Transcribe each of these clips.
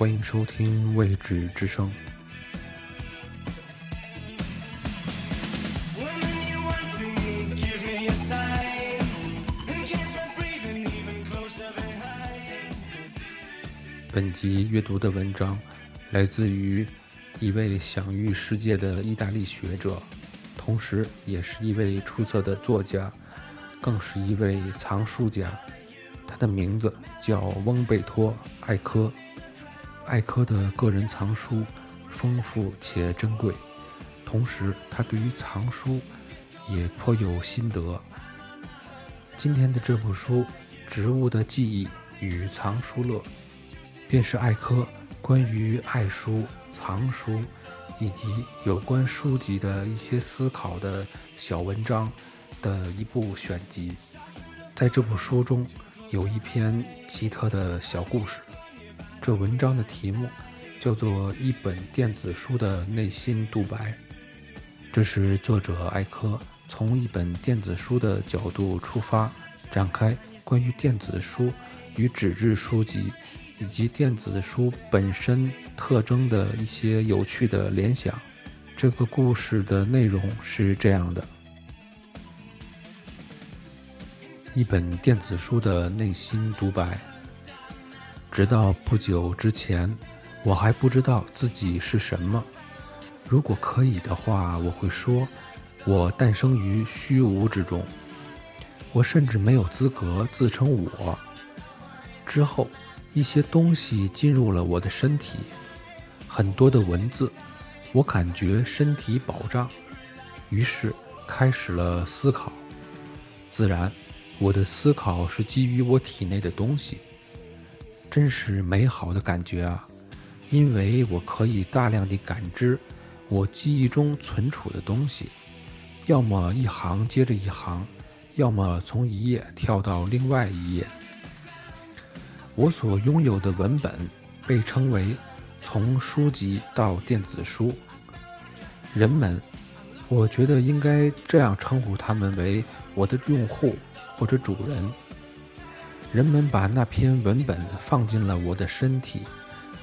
欢迎收听《未知之声》。及阅读的文章来自于一位享誉世界的意大利学者，同时也是一位出色的作家，更是一位藏书家。他的名字叫翁贝托·艾科。艾科的个人藏书丰富且珍贵，同时他对于藏书也颇有心得。今天的这部书《植物的记忆与藏书乐》，便是艾科关于爱书、藏书以及有关书籍的一些思考的小文章的一部选集。在这部书中，有一篇奇特的小故事。这文章的题目叫做《一本电子书的内心独白》，这是作者艾科从一本电子书的角度出发，展开关于电子书与纸质书籍以及电子书本身特征的一些有趣的联想。这个故事的内容是这样的：一本电子书的内心独白。直到不久之前，我还不知道自己是什么。如果可以的话，我会说，我诞生于虚无之中。我甚至没有资格自称我。之后，一些东西进入了我的身体，很多的文字，我感觉身体饱胀，于是开始了思考。自然，我的思考是基于我体内的东西。真是美好的感觉啊！因为我可以大量地感知我记忆中存储的东西，要么一行接着一行，要么从一页跳到另外一页。我所拥有的文本被称为从书籍到电子书。人们，我觉得应该这样称呼他们为我的用户或者主人。人们把那篇文本放进了我的身体，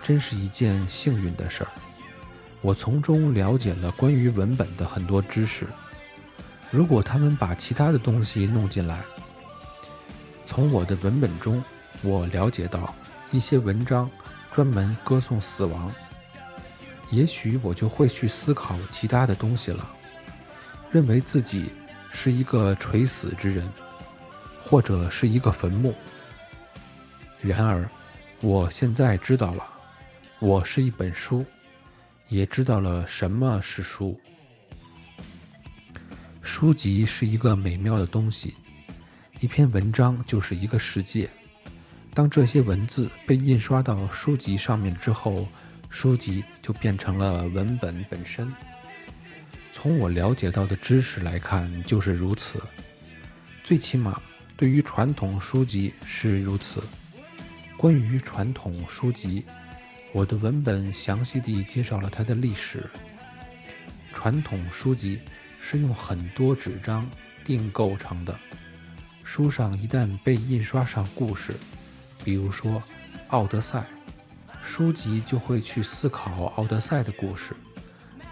真是一件幸运的事儿。我从中了解了关于文本的很多知识。如果他们把其他的东西弄进来，从我的文本中，我了解到一些文章专门歌颂死亡，也许我就会去思考其他的东西了，认为自己是一个垂死之人，或者是一个坟墓。然而，我现在知道了，我是一本书，也知道了什么是书。书籍是一个美妙的东西，一篇文章就是一个世界。当这些文字被印刷到书籍上面之后，书籍就变成了文本本身。从我了解到的知识来看，就是如此。最起码，对于传统书籍是如此。关于传统书籍，我的文本详细地介绍了它的历史。传统书籍是用很多纸张订构成的，书上一旦被印刷上故事，比如说《奥德赛》，书籍就会去思考《奥德赛》的故事，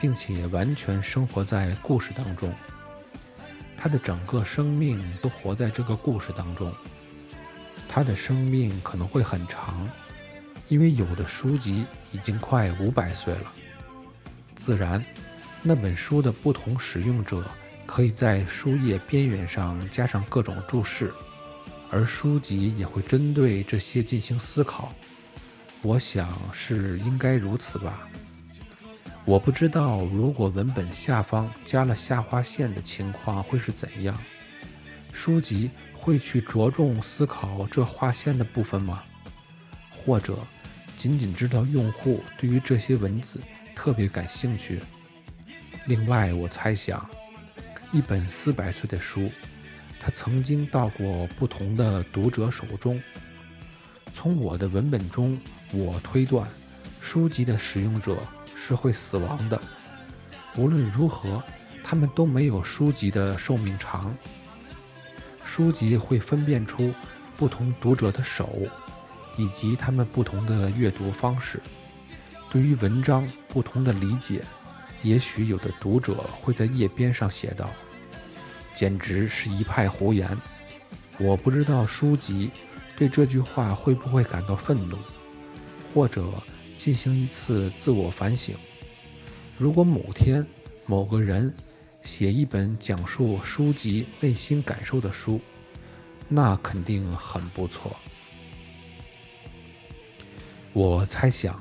并且完全生活在故事当中，他的整个生命都活在这个故事当中。他的生命可能会很长，因为有的书籍已经快五百岁了。自然，那本书的不同使用者可以在书页边缘上加上各种注释，而书籍也会针对这些进行思考。我想是应该如此吧。我不知道如果文本下方加了下划线的情况会是怎样。书籍。会去着重思考这划线的部分吗？或者仅仅知道用户对于这些文字特别感兴趣？另外，我猜想，一本四百岁的书，它曾经到过不同的读者手中。从我的文本中，我推断，书籍的使用者是会死亡的。无论如何，他们都没有书籍的寿命长。书籍会分辨出不同读者的手，以及他们不同的阅读方式。对于文章不同的理解，也许有的读者会在页边上写道：“简直是一派胡言。”我不知道书籍对这句话会不会感到愤怒，或者进行一次自我反省。如果某天某个人写一本讲述书籍内心感受的书，那肯定很不错。我猜想。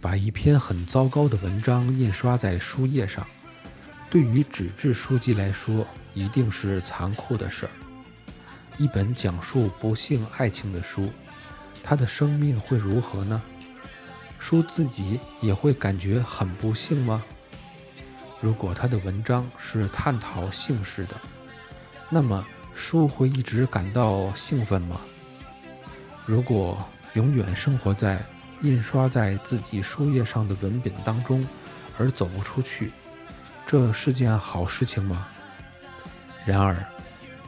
把一篇很糟糕的文章印刷在书页上，对于纸质书籍来说，一定是残酷的事儿。一本讲述不幸爱情的书，它的生命会如何呢？书自己也会感觉很不幸吗？如果他的文章是探讨姓氏的，那么书会一直感到兴奋吗？如果永远生活在……印刷在自己书页上的文本当中，而走不出去，这是件好事情吗？然而，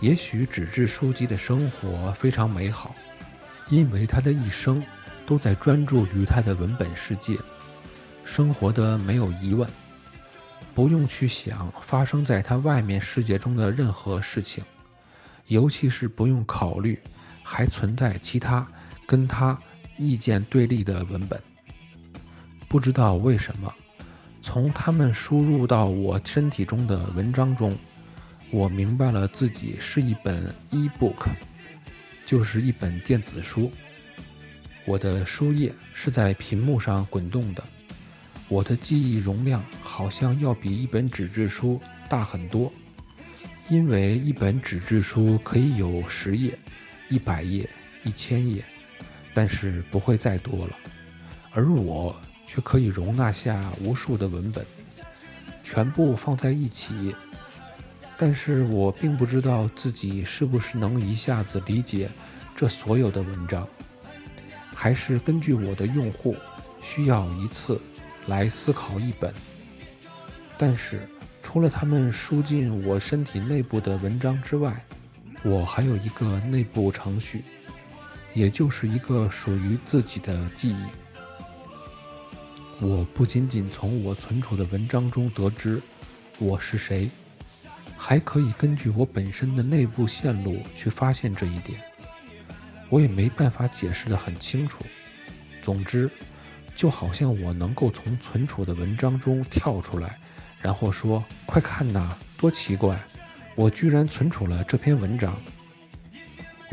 也许纸质书籍的生活非常美好，因为他的一生都在专注于他的文本世界，生活的没有疑问，不用去想发生在他外面世界中的任何事情，尤其是不用考虑还存在其他跟他。意见对立的文本，不知道为什么，从他们输入到我身体中的文章中，我明白了自己是一本 e-book，就是一本电子书。我的书页是在屏幕上滚动的，我的记忆容量好像要比一本纸质书大很多，因为一本纸质书可以有十页、一百页、一千页。但是不会再多了，而我却可以容纳下无数的文本，全部放在一起。但是我并不知道自己是不是能一下子理解这所有的文章，还是根据我的用户需要一次来思考一本。但是除了他们输进我身体内部的文章之外，我还有一个内部程序。也就是一个属于自己的记忆。我不仅仅从我存储的文章中得知我是谁，还可以根据我本身的内部线路去发现这一点。我也没办法解释得很清楚。总之，就好像我能够从存储的文章中跳出来，然后说：“快看呐，多奇怪！我居然存储了这篇文章。”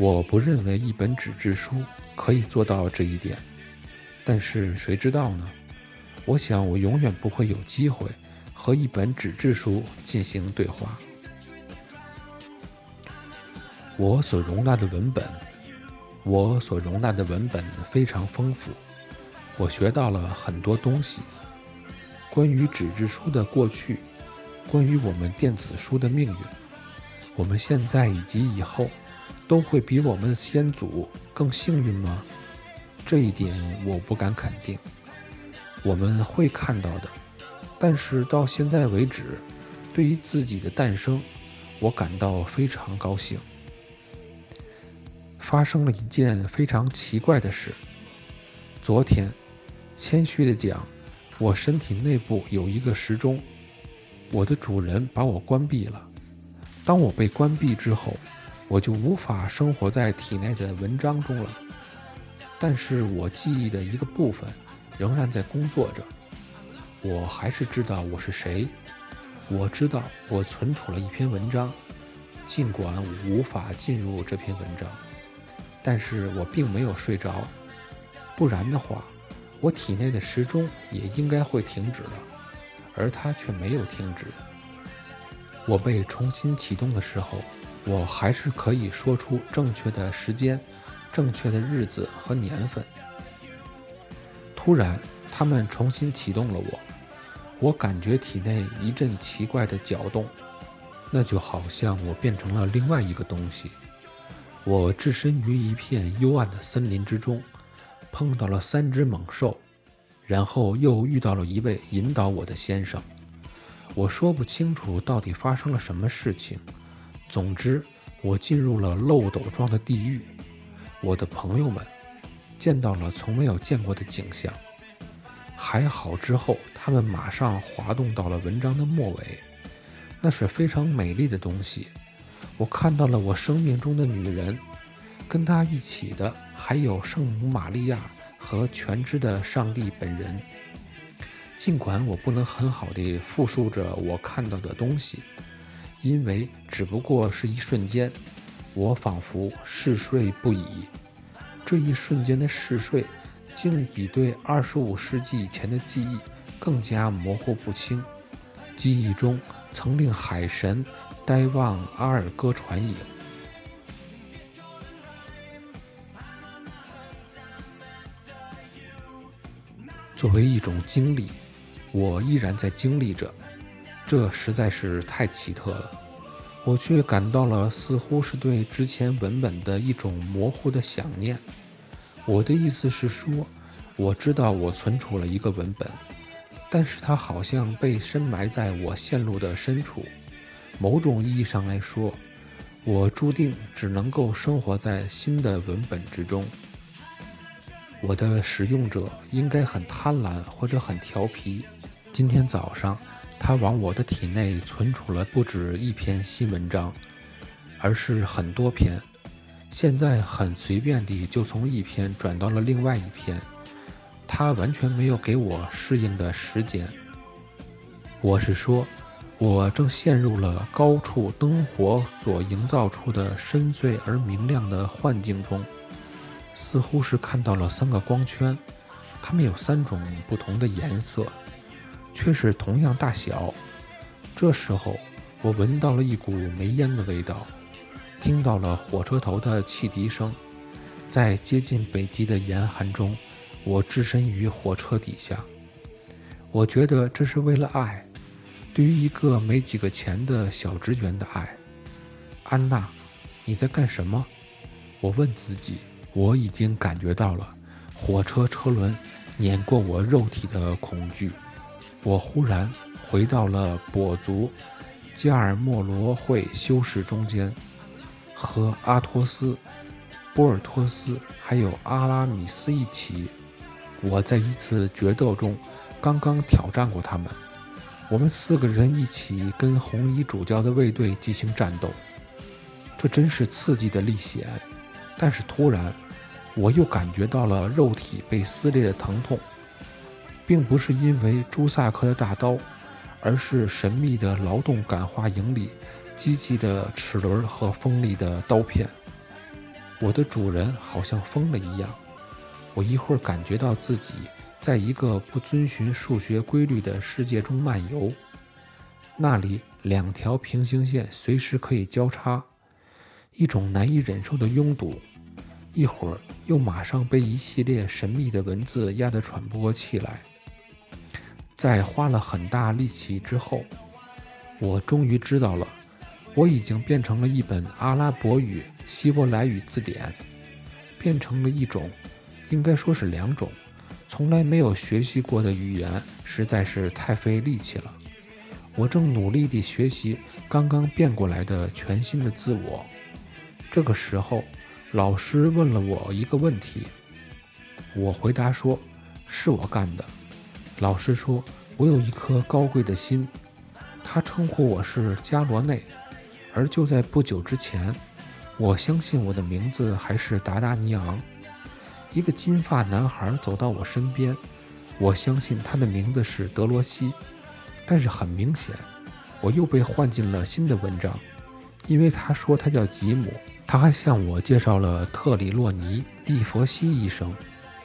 我不认为一本纸质书可以做到这一点，但是谁知道呢？我想我永远不会有机会和一本纸质书进行对话。我所容纳的文本，我所容纳的文本非常丰富。我学到了很多东西，关于纸质书的过去，关于我们电子书的命运，我们现在以及以后。都会比我们先祖更幸运吗？这一点我不敢肯定。我们会看到的，但是到现在为止，对于自己的诞生，我感到非常高兴。发生了一件非常奇怪的事。昨天，谦虚的讲，我身体内部有一个时钟，我的主人把我关闭了。当我被关闭之后。我就无法生活在体内的文章中了，但是我记忆的一个部分仍然在工作着。我还是知道我是谁，我知道我存储了一篇文章，尽管我无法进入这篇文章，但是我并没有睡着，不然的话，我体内的时钟也应该会停止了，而它却没有停止。我被重新启动的时候。我还是可以说出正确的时间、正确的日子和年份。突然，他们重新启动了我，我感觉体内一阵奇怪的搅动，那就好像我变成了另外一个东西。我置身于一片幽暗的森林之中，碰到了三只猛兽，然后又遇到了一位引导我的先生。我说不清楚到底发生了什么事情。总之，我进入了漏斗状的地狱。我的朋友们见到了从没有见过的景象。还好之后，他们马上滑动到了文章的末尾。那是非常美丽的东西。我看到了我生命中的女人，跟她一起的还有圣母玛利亚和全知的上帝本人。尽管我不能很好地复述着我看到的东西，因为只不过是一瞬间，我仿佛嗜睡不已。这一瞬间的嗜睡，竟比对二十五世纪以前的记忆更加模糊不清。记忆中曾令海神呆望阿尔戈船影。作为一种经历。我依然在经历着，这实在是太奇特了。我却感到了似乎是对之前文本的一种模糊的想念。我的意思是说，我知道我存储了一个文本，但是它好像被深埋在我线路的深处。某种意义上来说，我注定只能够生活在新的文本之中。我的使用者应该很贪婪或者很调皮。今天早上，他往我的体内存储了不止一篇新文章，而是很多篇。现在很随便地就从一篇转到了另外一篇，他完全没有给我适应的时间。我是说，我正陷入了高处灯火所营造出的深邃而明亮的幻境中，似乎是看到了三个光圈，它们有三种不同的颜色。却是同样大小。这时候，我闻到了一股煤烟的味道，听到了火车头的汽笛声。在接近北极的严寒中，我置身于火车底下。我觉得这是为了爱，对于一个没几个钱的小职员的爱。安娜，你在干什么？我问自己。我已经感觉到了火车车轮碾过我肉体的恐惧。我忽然回到了跛足加尔默罗会修士中间，和阿托斯、波尔托斯还有阿拉米斯一起。我在一次决斗中刚刚挑战过他们。我们四个人一起跟红衣主教的卫队进行战斗，这真是刺激的历险。但是突然，我又感觉到了肉体被撕裂的疼痛。并不是因为朱萨克的大刀，而是神秘的劳动感化营里机器的齿轮和锋利的刀片。我的主人好像疯了一样。我一会儿感觉到自己在一个不遵循数学规律的世界中漫游，那里两条平行线随时可以交叉，一种难以忍受的拥堵。一会儿又马上被一系列神秘的文字压得喘不过气来。在花了很大力气之后，我终于知道了，我已经变成了一本阿拉伯语、希伯来语字典，变成了一种，应该说是两种，从来没有学习过的语言，实在是太费力气了。我正努力地学习刚刚变过来的全新的自我。这个时候，老师问了我一个问题，我回答说：“是我干的。”老师说：“我有一颗高贵的心。”他称呼我是加罗内，而就在不久之前，我相信我的名字还是达达尼昂。一个金发男孩走到我身边，我相信他的名字是德罗西，但是很明显，我又被换进了新的文章，因为他说他叫吉姆。他还向我介绍了特里洛尼·蒂佛西医生，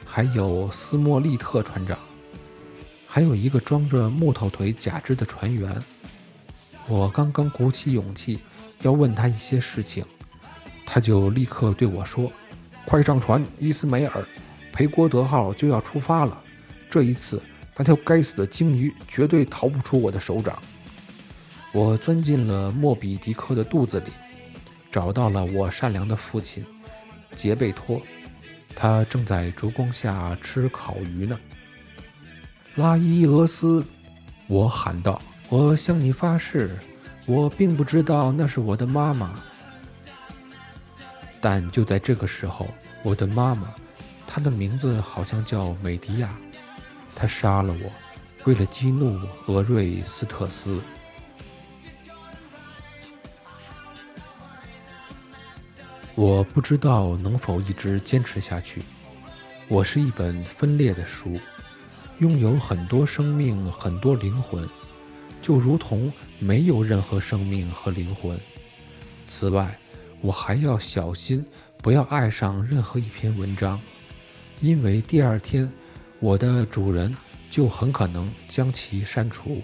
还有斯莫利特船长。还有一个装着木头腿假肢的船员，我刚刚鼓起勇气要问他一些事情，他就立刻对我说：“快上船，伊斯梅尔，裴郭德号就要出发了。这一次，那条该死的鲸鱼绝对逃不出我的手掌。”我钻进了莫比迪克的肚子里，找到了我善良的父亲杰贝托。他正在烛光下吃烤鱼呢。拉伊俄斯，我喊道：“我向你发誓，我并不知道那是我的妈妈。”但就在这个时候，我的妈妈，她的名字好像叫美迪亚，她杀了我，为了激怒俄瑞斯特斯。我不知道能否一直坚持下去。我是一本分裂的书。拥有很多生命，很多灵魂，就如同没有任何生命和灵魂。此外，我还要小心，不要爱上任何一篇文章，因为第二天，我的主人就很可能将其删除。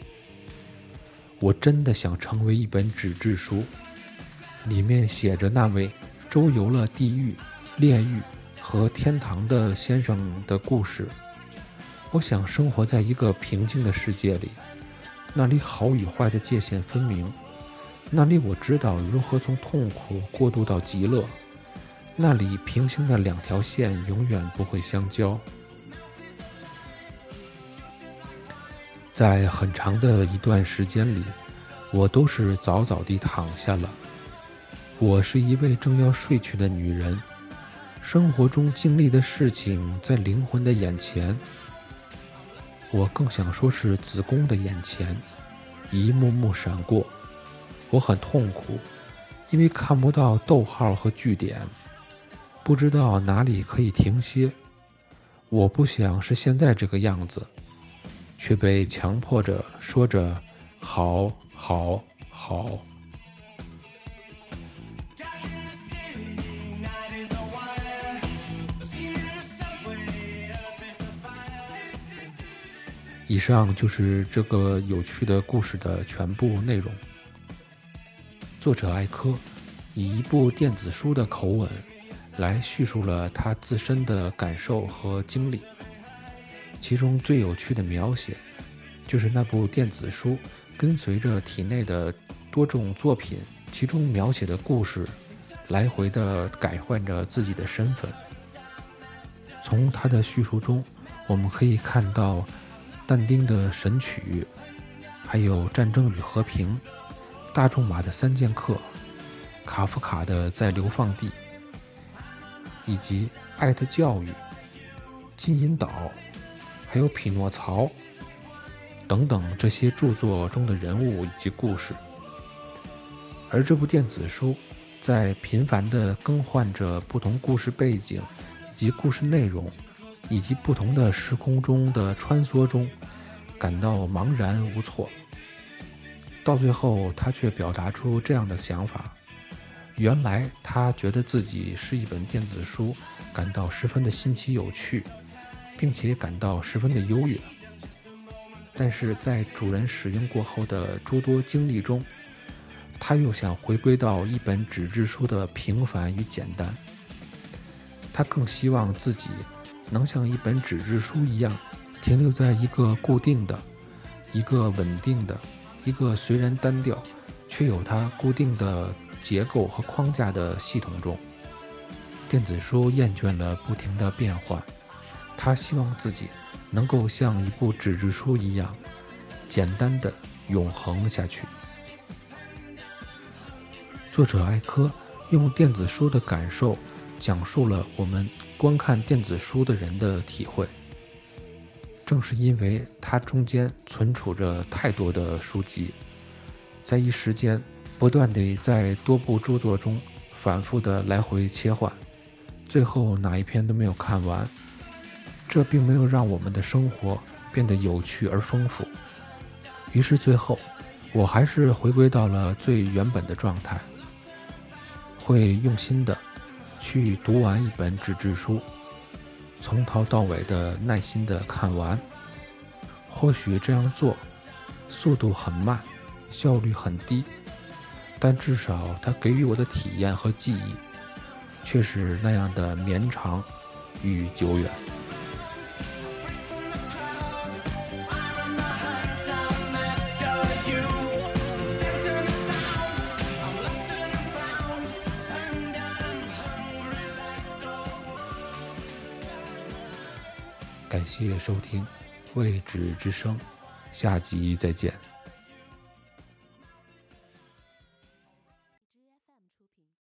我真的想成为一本纸质书，里面写着那位周游了地狱、炼狱和天堂的先生的故事。我想生活在一个平静的世界里，那里好与坏的界限分明，那里我知道如何从痛苦过渡到极乐，那里平行的两条线永远不会相交。在很长的一段时间里，我都是早早地躺下了。我是一位正要睡去的女人，生活中经历的事情在灵魂的眼前。我更想说是子宫的眼前，一幕幕闪过。我很痛苦，因为看不到逗号和句点，不知道哪里可以停歇。我不想是现在这个样子，却被强迫着说着“好，好，好”。以上就是这个有趣的故事的全部内容。作者艾科以一部电子书的口吻来叙述了他自身的感受和经历。其中最有趣的描写，就是那部电子书跟随着体内的多种作品，其中描写的故事，来回的改换着自己的身份。从他的叙述中，我们可以看到。但丁的《神曲》，还有《战争与和平》，大仲马的《三剑客》，卡夫卡的《在流放地》，以及《爱的教育》、《金银岛》，还有《匹诺曹》等等这些著作中的人物以及故事。而这部电子书在频繁地更换着不同故事背景以及故事内容。以及不同的时空中的穿梭中，感到茫然无措。到最后，他却表达出这样的想法：原来他觉得自己是一本电子书，感到十分的新奇有趣，并且感到十分的优越。但是在主人使用过后的诸多经历中，他又想回归到一本纸质书的平凡与简单。他更希望自己。能像一本纸质书一样，停留在一个固定的、一个稳定的、一个虽然单调，却有它固定的结构和框架的系统中。电子书厌倦了不停的变换，他希望自己能够像一部纸质书一样，简单的永恒下去。作者艾科用电子书的感受，讲述了我们。观看电子书的人的体会，正是因为它中间存储着太多的书籍，在一时间不断地在多部著作中反复的来回切换，最后哪一篇都没有看完。这并没有让我们的生活变得有趣而丰富。于是最后，我还是回归到了最原本的状态，会用心的。去读完一本纸质书，从头到尾的耐心的看完。或许这样做速度很慢，效率很低，但至少它给予我的体验和记忆却是那样的绵长与久远。收听《未知之声》，下集再见。